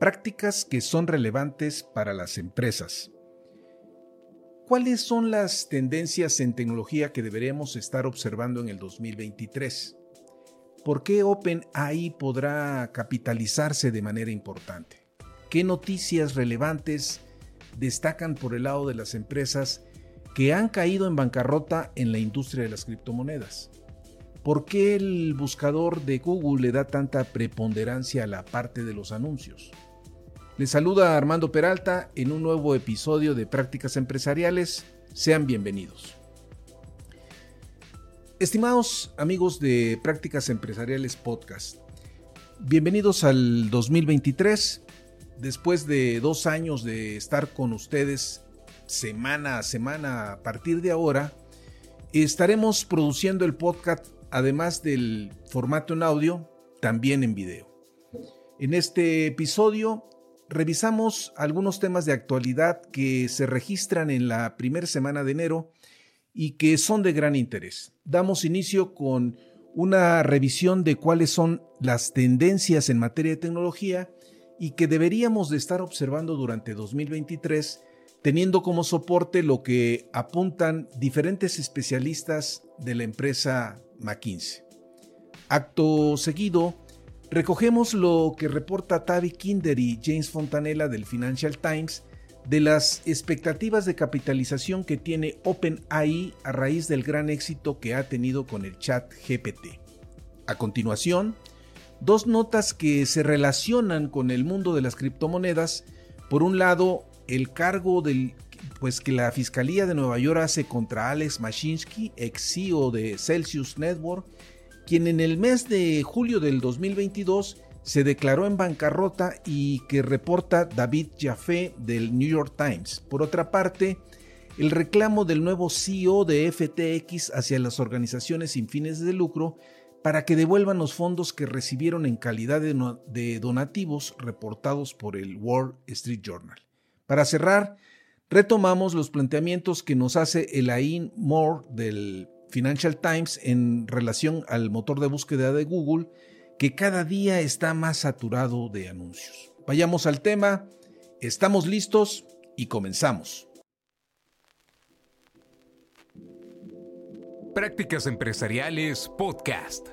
prácticas que son relevantes para las empresas. ¿Cuáles son las tendencias en tecnología que deberemos estar observando en el 2023? ¿Por qué OpenAI podrá capitalizarse de manera importante? ¿Qué noticias relevantes destacan por el lado de las empresas que han caído en bancarrota en la industria de las criptomonedas? ¿Por qué el buscador de Google le da tanta preponderancia a la parte de los anuncios? Les saluda Armando Peralta en un nuevo episodio de Prácticas Empresariales. Sean bienvenidos. Estimados amigos de Prácticas Empresariales Podcast, bienvenidos al 2023. Después de dos años de estar con ustedes semana a semana a partir de ahora, estaremos produciendo el podcast, además del formato en audio, también en video. En este episodio revisamos algunos temas de actualidad que se registran en la primera semana de enero y que son de gran interés. Damos inicio con una revisión de cuáles son las tendencias en materia de tecnología y que deberíamos de estar observando durante 2023, teniendo como soporte lo que apuntan diferentes especialistas de la empresa McKinsey. Acto seguido, Recogemos lo que reporta Tavi Kinder y James Fontanella del Financial Times de las expectativas de capitalización que tiene OpenAI a raíz del gran éxito que ha tenido con el chat GPT. A continuación, dos notas que se relacionan con el mundo de las criptomonedas. Por un lado, el cargo pues que la Fiscalía de Nueva York hace contra Alex Mashinsky, ex CEO de Celsius Network, quien en el mes de julio del 2022 se declaró en bancarrota y que reporta David Jaffe del New York Times. Por otra parte, el reclamo del nuevo CEO de FTX hacia las organizaciones sin fines de lucro para que devuelvan los fondos que recibieron en calidad de, donativos reportados por el Wall Street Journal. Para cerrar, retomamos los planteamientos que nos hace Elaine Moore del Financial Times en relación al motor de búsqueda de Google, que cada día está más saturado de anuncios. Vayamos al tema, estamos listos y comenzamos. Prácticas Empresariales Podcast.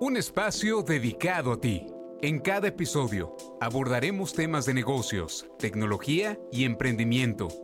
Un espacio dedicado a ti. En cada episodio abordaremos temas de negocios, tecnología y emprendimiento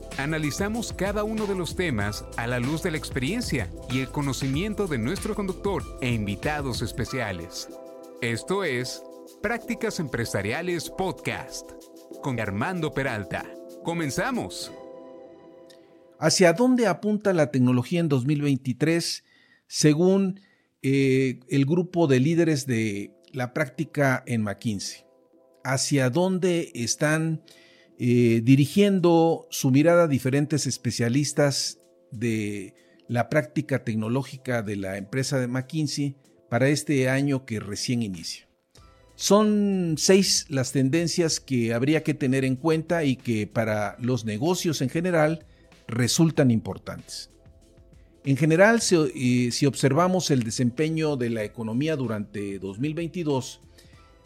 Analizamos cada uno de los temas a la luz de la experiencia y el conocimiento de nuestro conductor e invitados especiales. Esto es Prácticas Empresariales Podcast con Armando Peralta. Comenzamos. ¿Hacia dónde apunta la tecnología en 2023 según eh, el grupo de líderes de la práctica en McKinsey? ¿Hacia dónde están eh, dirigiendo su mirada a diferentes especialistas de la práctica tecnológica de la empresa de McKinsey para este año que recién inicia? Son seis las tendencias que habría que tener en cuenta y que para los negocios en general resultan importantes. En general, si, eh, observamos el desempeño de la economía durante 2022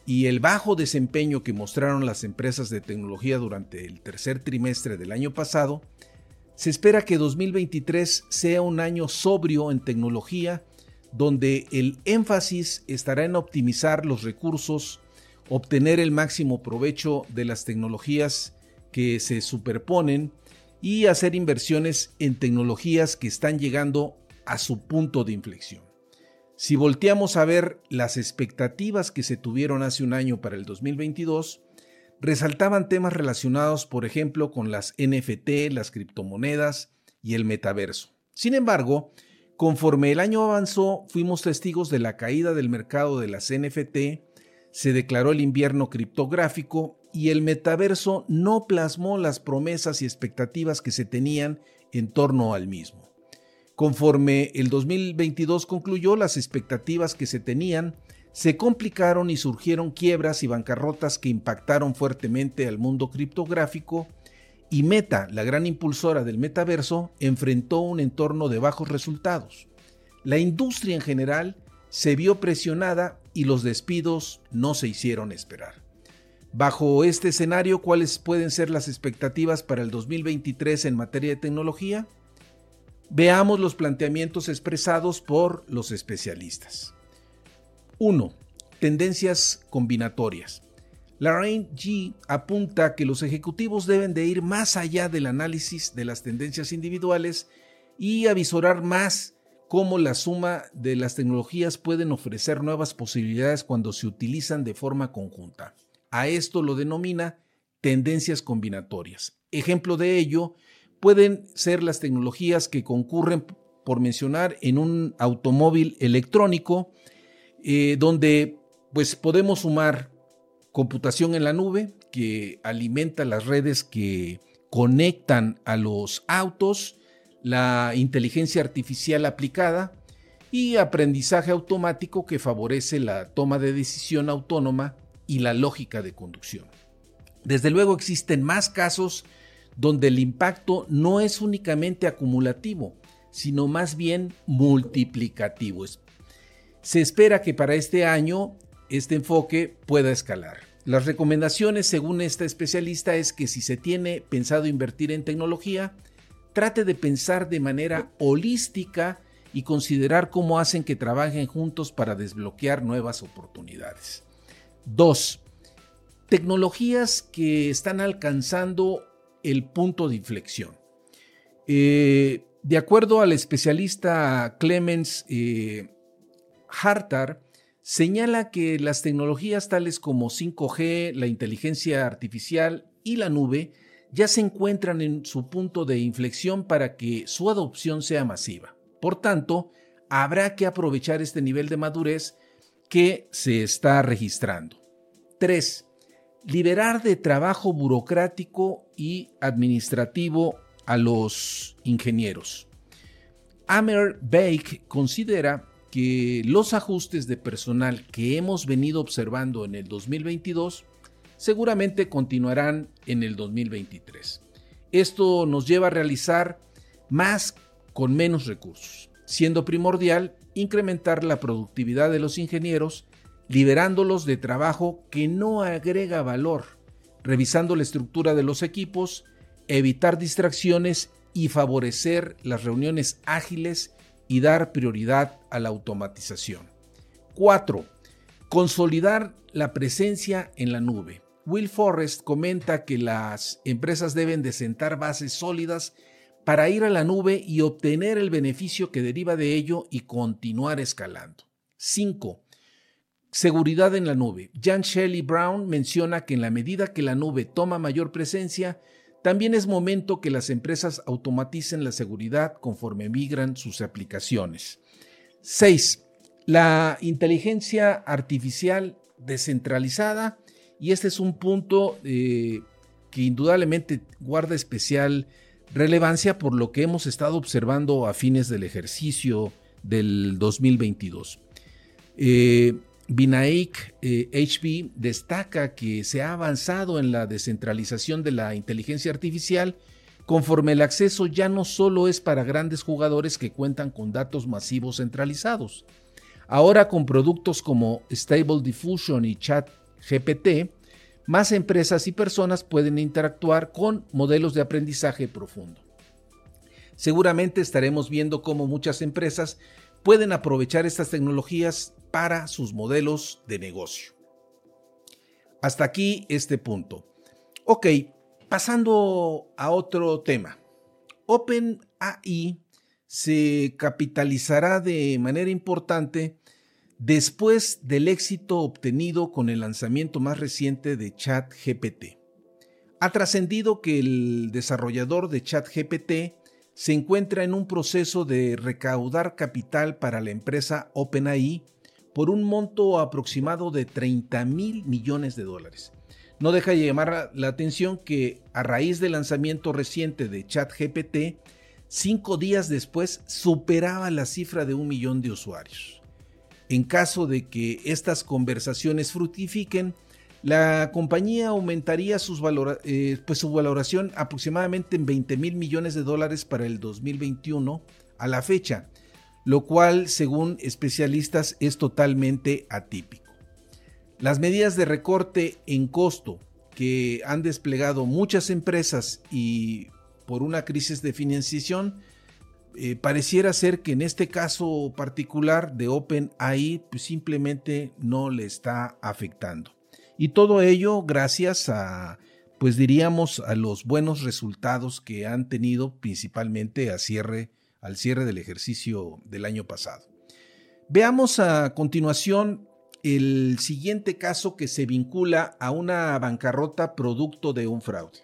y el bajo desempeño que mostraron las empresas de tecnología durante el tercer trimestre del año pasado, se espera que 2023 sea un año sobrio en tecnología donde el énfasis estará en optimizar los recursos, obtener el máximo provecho de las tecnologías que se superponen y hacer inversiones en tecnologías que están llegando a su punto de inflexión. Si volteamos a ver las expectativas que se tuvieron hace un año para el 2022, resaltaban temas relacionados, por ejemplo, con las NFT, las criptomonedas y el metaverso. Sin embargo, Conforme el año avanzó, fuimos testigos de la caída del mercado de las NFT, se declaró el invierno criptográfico y el metaverso no plasmó las promesas y expectativas que se tenían en torno al mismo. Conforme el 2022 concluyó, las expectativas que se tenían se complicaron y surgieron quiebras y bancarrotas que impactaron fuertemente al mundo criptográfico y Meta, la gran impulsora del metaverso, enfrentó un entorno de bajos resultados. La industria en general se vio presionada y los despidos no se hicieron esperar. Bajo este escenario, ¿cuáles pueden ser las expectativas para el 2023 en materia de tecnología? Veamos los planteamientos expresados por los especialistas. 1. Tendencias combinatorias. Lorraine G apunta que los ejecutivos deben de ir más allá del análisis de las tendencias individuales y avisorar más cómo la suma de las tecnologías pueden ofrecer nuevas posibilidades cuando se utilizan de forma conjunta. A esto lo denomina tendencias combinatorias. Ejemplo de ello pueden ser las tecnologías que concurren, por mencionar, en un automóvil electrónico, eh, donde pues podemos sumar computación en la nube que alimenta las redes que conectan a los autos, la inteligencia artificial aplicada y aprendizaje automático que favorece la toma de decisión autónoma y la lógica de conducción. Desde luego existen más casos donde el impacto no es únicamente acumulativo, sino más bien multiplicativo. Se espera que para este año este enfoque pueda escalar. Las recomendaciones, según esta especialista, es que si se tiene pensado invertir en tecnología, trate de pensar de manera holística y considerar cómo hacen que trabajen juntos para desbloquear nuevas oportunidades. 2. Tecnologías que están alcanzando el punto de inflexión. Eh, de acuerdo al especialista Clemens eh, Hartar, señala que las tecnologías tales como 5G, la inteligencia artificial y la nube ya se encuentran en su punto de inflexión para que su adopción sea masiva. Por tanto, habrá que aprovechar este nivel de madurez que se está registrando. 3. Liberar de trabajo burocrático y administrativo a los ingenieros. Amer Bake considera que los ajustes de personal que hemos venido observando en el 2022 seguramente continuarán en el 2023. Esto nos lleva a realizar más con menos recursos, siendo primordial incrementar la productividad de los ingenieros, liberándolos de trabajo que no agrega valor, revisando la estructura de los equipos, evitar distracciones y favorecer las reuniones ágiles y dar prioridad a la automatización. 4. Consolidar la presencia en la nube. Will Forrest comenta que las empresas deben de sentar bases sólidas para ir a la nube y obtener el beneficio que deriva de ello y continuar escalando. 5. Seguridad en la nube. Jan Shelley Brown menciona que en la medida que la nube toma mayor presencia, también es momento que las empresas automaticen la seguridad conforme migran sus aplicaciones. 6. La inteligencia artificial descentralizada. Y este es un punto eh, que indudablemente guarda especial relevancia por lo que hemos estado observando a fines del ejercicio del 2022. Vinaik HB eh, destaca que se ha avanzado en la descentralización de la inteligencia artificial conforme el acceso ya no solo es para grandes jugadores que cuentan con datos masivos centralizados. Ahora con productos como Stable Diffusion y Chat GPT, más empresas y personas pueden interactuar con modelos de aprendizaje profundo. Seguramente estaremos viendo cómo muchas empresas pueden aprovechar estas tecnologías para sus modelos de negocio. Hasta aquí este punto. Ok, pasando a otro tema. OpenAI se capitalizará de manera importante después del éxito obtenido con el lanzamiento más reciente de ChatGPT. Ha trascendido que el desarrollador de ChatGPT se encuentra en un proceso de recaudar capital para la empresa OpenAI por un monto aproximado de 30 mil millones de dólares. no deja de llamar la atención que a raíz del lanzamiento reciente de ChatGPT, cinco días después superaba la cifra de un millón de usuarios. En caso de que estas conversaciones fructifiquen, la compañía aumentaría eh, pues su valoración aproximadamente en 20 mil millones de dólares para el 2021 a la fecha, lo cual, según especialistas, es totalmente atípico. Las medidas de recorte en costo que han desplegado muchas empresas y por una crisis de financiación, eh, pareciera ser que en este caso particular de OpenAI pues simplemente no le está afectando. Y todo ello gracias a, pues diríamos, a los buenos resultados que han tenido principalmente cierre, al cierre del ejercicio del año pasado. Veamos a continuación el siguiente caso que se vincula a una bancarrota producto de un fraude.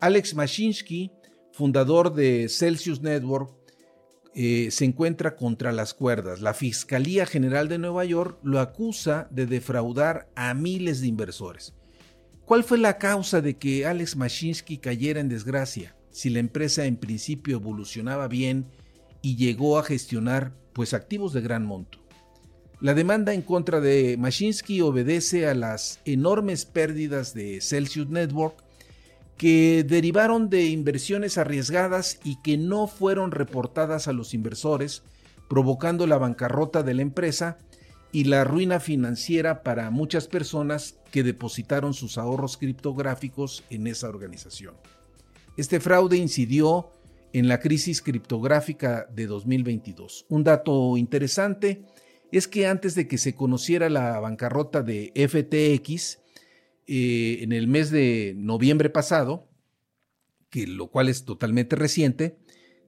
Alex Mashinsky, fundador de Celsius Network, eh, se encuentra contra las cuerdas. La Fiscalía General de Nueva York lo acusa de defraudar a miles de inversores. ¿Cuál fue la causa de que Alex Mashinsky cayera en desgracia si la empresa en principio evolucionaba bien y llegó a gestionar pues activos de gran monto? La demanda en contra de Mashinsky obedece a las enormes pérdidas de Celsius Network que derivaron de inversiones arriesgadas y que no fueron reportadas a los inversores, provocando la bancarrota de la empresa y la ruina financiera para muchas personas que depositaron sus ahorros criptográficos en esa organización. Este fraude incidió en la crisis criptográfica de 2022. Un dato interesante es que antes de que se conociera la bancarrota de FTX, eh, en el mes de noviembre pasado, que lo cual es totalmente reciente,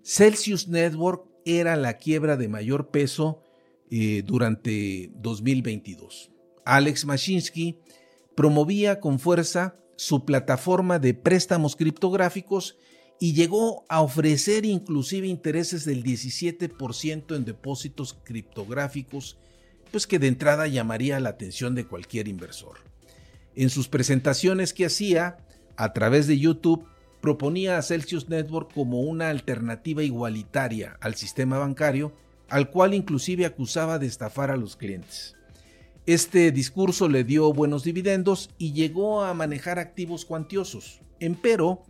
Celsius Network era la quiebra de mayor peso eh, durante 2022. Alex Mashinsky promovía con fuerza su plataforma de préstamos criptográficos y llegó a ofrecer inclusive intereses del 17% en depósitos criptográficos, pues que de entrada llamaría la atención de cualquier inversor. En sus presentaciones que hacía a través de YouTube, proponía a Celsius Network como una alternativa igualitaria al sistema bancario, al cual inclusive acusaba de estafar a los clientes. Este discurso le dio buenos dividendos y llegó a manejar activos cuantiosos. Empero,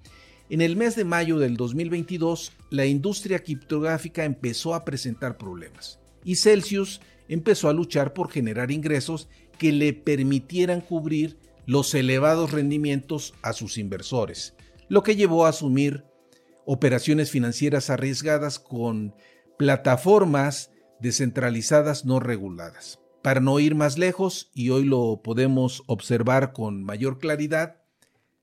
en el mes de mayo del 2022, la industria criptográfica empezó a presentar problemas y Celsius empezó a luchar por generar ingresos que le permitieran cubrir los elevados rendimientos a sus inversores, lo que llevó a asumir operaciones financieras arriesgadas con plataformas descentralizadas no reguladas. Para no ir más lejos, y hoy lo podemos observar con mayor claridad,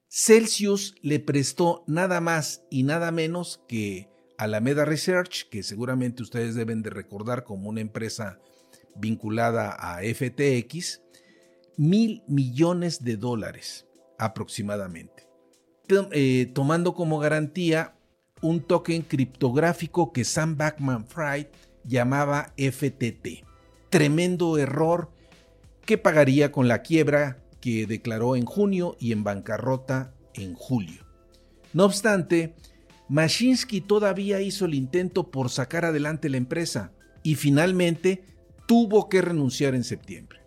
Celsius le prestó nada más y nada menos que Alameda Research, que seguramente ustedes deben de recordar como una empresa vinculada a FTX, mil millones de dólares aproximadamente, eh, tomando como garantía un token criptográfico que Sam Backman Fried llamaba FTT. Tremendo error que pagaría con la quiebra que declaró en junio y en bancarrota en julio. No obstante, Mashinsky todavía hizo el intento por sacar adelante la empresa y finalmente tuvo que renunciar en septiembre.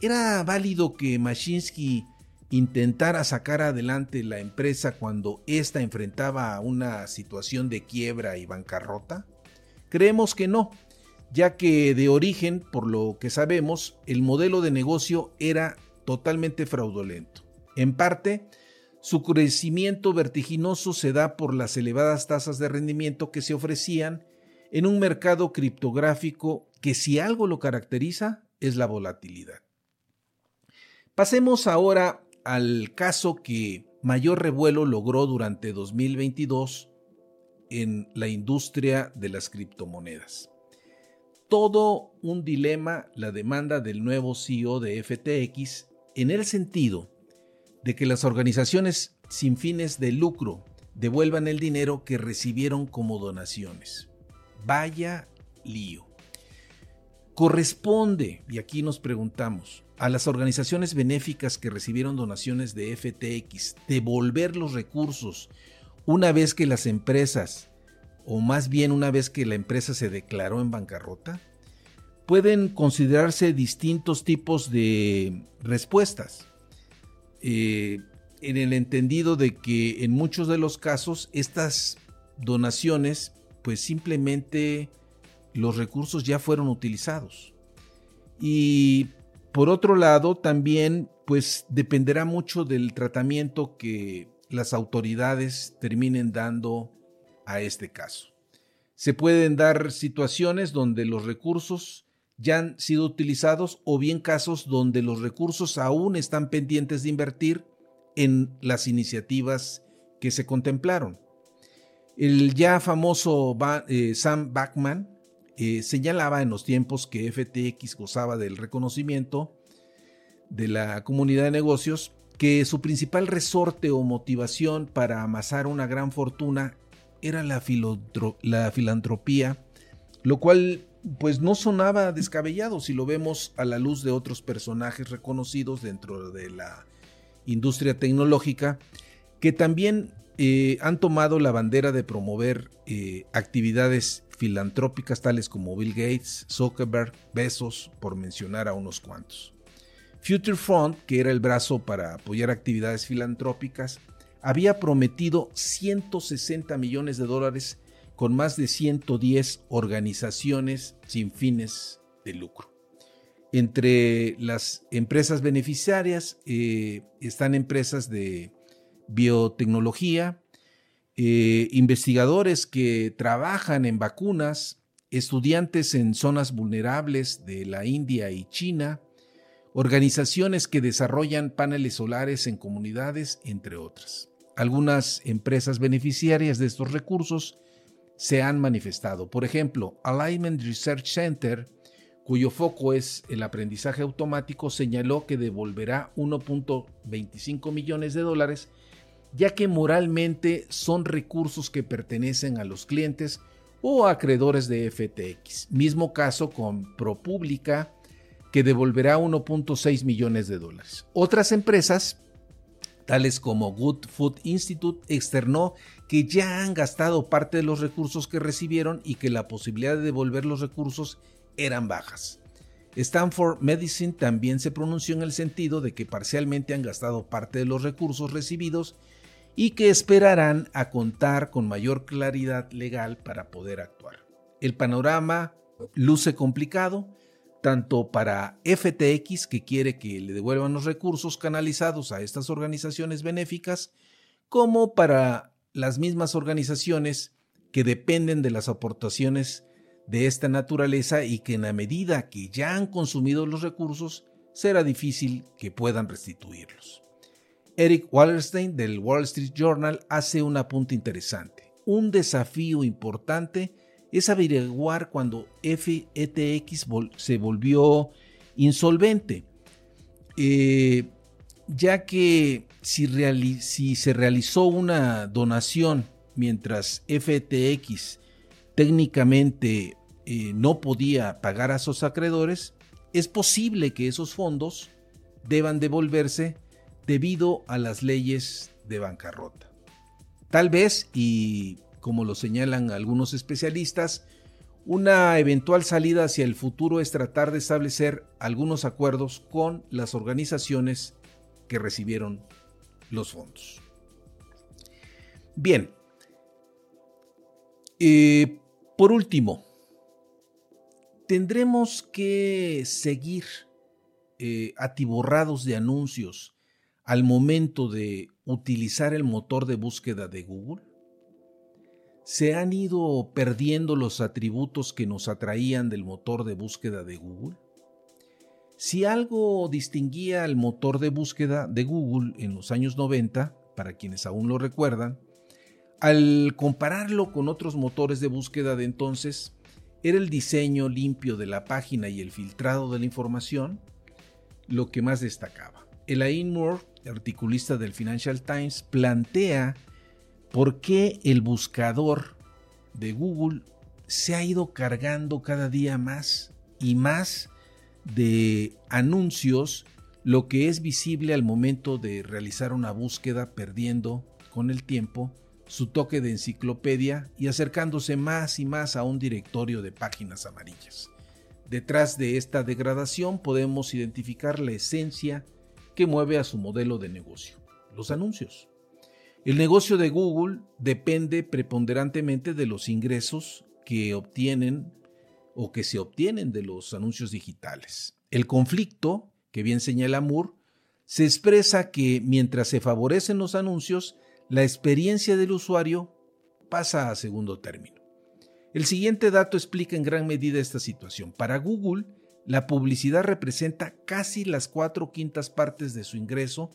¿Era válido que Mashinsky intentara sacar adelante la empresa cuando ésta enfrentaba una situación de quiebra y bancarrota? Creemos que no, ya que de origen, por lo que sabemos, el modelo de negocio era totalmente fraudulento. En parte, su crecimiento vertiginoso se da por las elevadas tasas de rendimiento que se ofrecían en un mercado criptográfico que si algo lo caracteriza es la volatilidad. Pasemos ahora al caso que mayor revuelo logró durante 2022 en la industria de las criptomonedas. Todo un dilema la demanda del nuevo CEO de FTX en el sentido de que las organizaciones sin fines de lucro devuelvan el dinero que recibieron como donaciones. Vaya lío. Corresponde, y aquí nos preguntamos, a las organizaciones benéficas que recibieron donaciones de FTX devolver los recursos una vez que las empresas, o más bien una vez que la empresa se declaró en bancarrota? Pueden considerarse distintos tipos de respuestas. Eh, en el entendido de que en muchos de los casos estas donaciones, pues simplemente los recursos ya fueron utilizados. Y por otro lado, también pues dependerá mucho del tratamiento que las autoridades terminen dando a este caso. Se pueden dar situaciones donde los recursos ya han sido utilizados o bien casos donde los recursos aún están pendientes de invertir en las iniciativas que se contemplaron. El ya famoso eh, Sam Backman eh, señalaba en los tiempos que FTX gozaba del reconocimiento de la comunidad de negocios que su principal resorte o motivación para amasar una gran fortuna era la, la filantropía, lo cual pues no sonaba descabellado si lo vemos a la luz de otros personajes reconocidos dentro de la industria tecnológica que también han tomado la bandera de promover eh, actividades filantrópicas tales como Bill Gates, Zuckerberg, Bezos, por mencionar a unos cuantos. Future Front, que era el brazo para apoyar actividades filantrópicas, había prometido 160 millones de dólares con más de 110 organizaciones sin fines de lucro. Entre las empresas beneficiarias eh, están empresas de biotecnología, eh, investigadores que trabajan en vacunas, estudiantes en zonas vulnerables de la India y China, organizaciones que desarrollan paneles solares en comunidades, entre otras. Algunas empresas beneficiarias de estos recursos se han manifestado. Por ejemplo, Alignment Research Center, cuyo foco es el aprendizaje automático, señaló que devolverá 1.25 millones de dólares ya que moralmente son recursos que pertenecen a los clientes o acreedores de FTX. Mismo caso con ProPublica, que devolverá 1.6 millones de dólares. Otras empresas, tales como Good Food Institute, externó que ya han gastado parte de los recursos que recibieron y que la posibilidad de devolver los recursos eran bajas. Stanford Medicine también se pronunció en el sentido de que parcialmente han gastado parte de los recursos recibidos y que esperarán a contar con mayor claridad legal para poder actuar. El panorama luce complicado, tanto para FTX, que quiere que le devuelvan los recursos canalizados a estas organizaciones benéficas, como para las mismas organizaciones que dependen de las aportaciones de esta naturaleza y que en la medida que ya han consumido los recursos, será difícil que puedan restituirlos. Eric Wallerstein del Wall Street Journal hace un apunte interesante. Un desafío importante es averiguar cuando FETX se volvió insolvente, eh, ya que si, se realizó una donación mientras FTX técnicamente eh, no podía pagar a sus acreedores, es posible que esos fondos deban devolverse debido a las leyes de bancarrota. Tal vez, y como lo señalan algunos especialistas, una eventual salida hacia el futuro es tratar de establecer algunos acuerdos con las organizaciones que recibieron los fondos. Bien, eh, por último, tendremos que seguir eh, atiborrados de anuncios al momento de utilizar el motor de búsqueda de Google? ¿Se han ido perdiendo los atributos que nos atraían del motor de búsqueda de Google? Si algo distinguía al motor de búsqueda de Google en los años 90, para quienes aún lo recuerdan, al compararlo con otros motores de búsqueda de entonces, era el diseño limpio de la página y el filtrado de la información lo que más destacaba. Elaine Moore articulista del Financial Times, plantea por qué el buscador de Google se ha ido cargando cada día más y más de anuncios lo que es visible al momento de realizar una búsqueda perdiendo con el tiempo su toque de enciclopedia y acercándose más y más a un directorio de páginas amarillas. Detrás de esta degradación podemos identificar la esencia que mueve a su modelo de negocio, los anuncios. El negocio de Google depende preponderantemente de los ingresos que obtienen o que se obtienen de los anuncios digitales. El conflicto, que bien señala Moore, se expresa que mientras se favorecen los anuncios, la experiencia del usuario pasa a segundo término. El siguiente dato explica en gran medida esta situación. Para Google, la publicidad representa casi las cuatro quintas partes de su ingreso,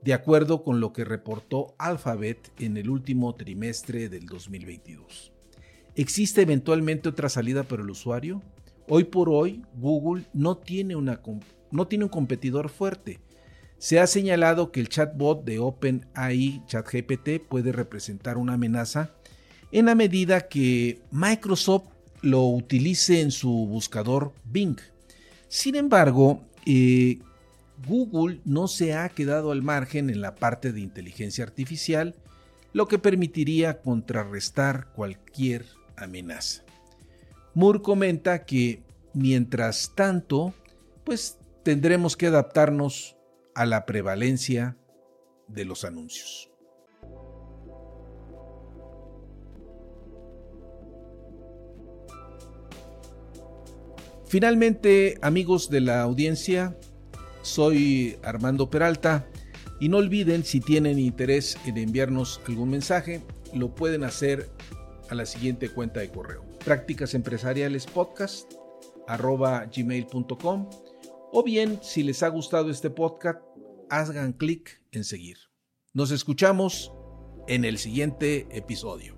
de acuerdo con lo que reportó Alphabet en el último trimestre del 2022. ¿Existe eventualmente otra salida para el usuario? Hoy por hoy, Google no tiene, no tiene un competidor fuerte. Se ha señalado que el chatbot de OpenAI ChatGPT puede representar una amenaza en la medida que Microsoft lo utilice en su buscador Bing. Sin embargo, eh, Google no se ha quedado al margen en la parte de inteligencia artificial, lo que permitiría contrarrestar cualquier amenaza. Moore comenta que mientras tanto, pues tendremos que adaptarnos a la prevalencia de los anuncios. Finalmente, amigos de la audiencia, soy Armando Peralta y no olviden si tienen interés en enviarnos algún mensaje, lo pueden hacer a la siguiente cuenta de correo prácticas empresariales podcast gmail.com o bien si les ha gustado este podcast hagan clic en seguir. Nos escuchamos en el siguiente episodio.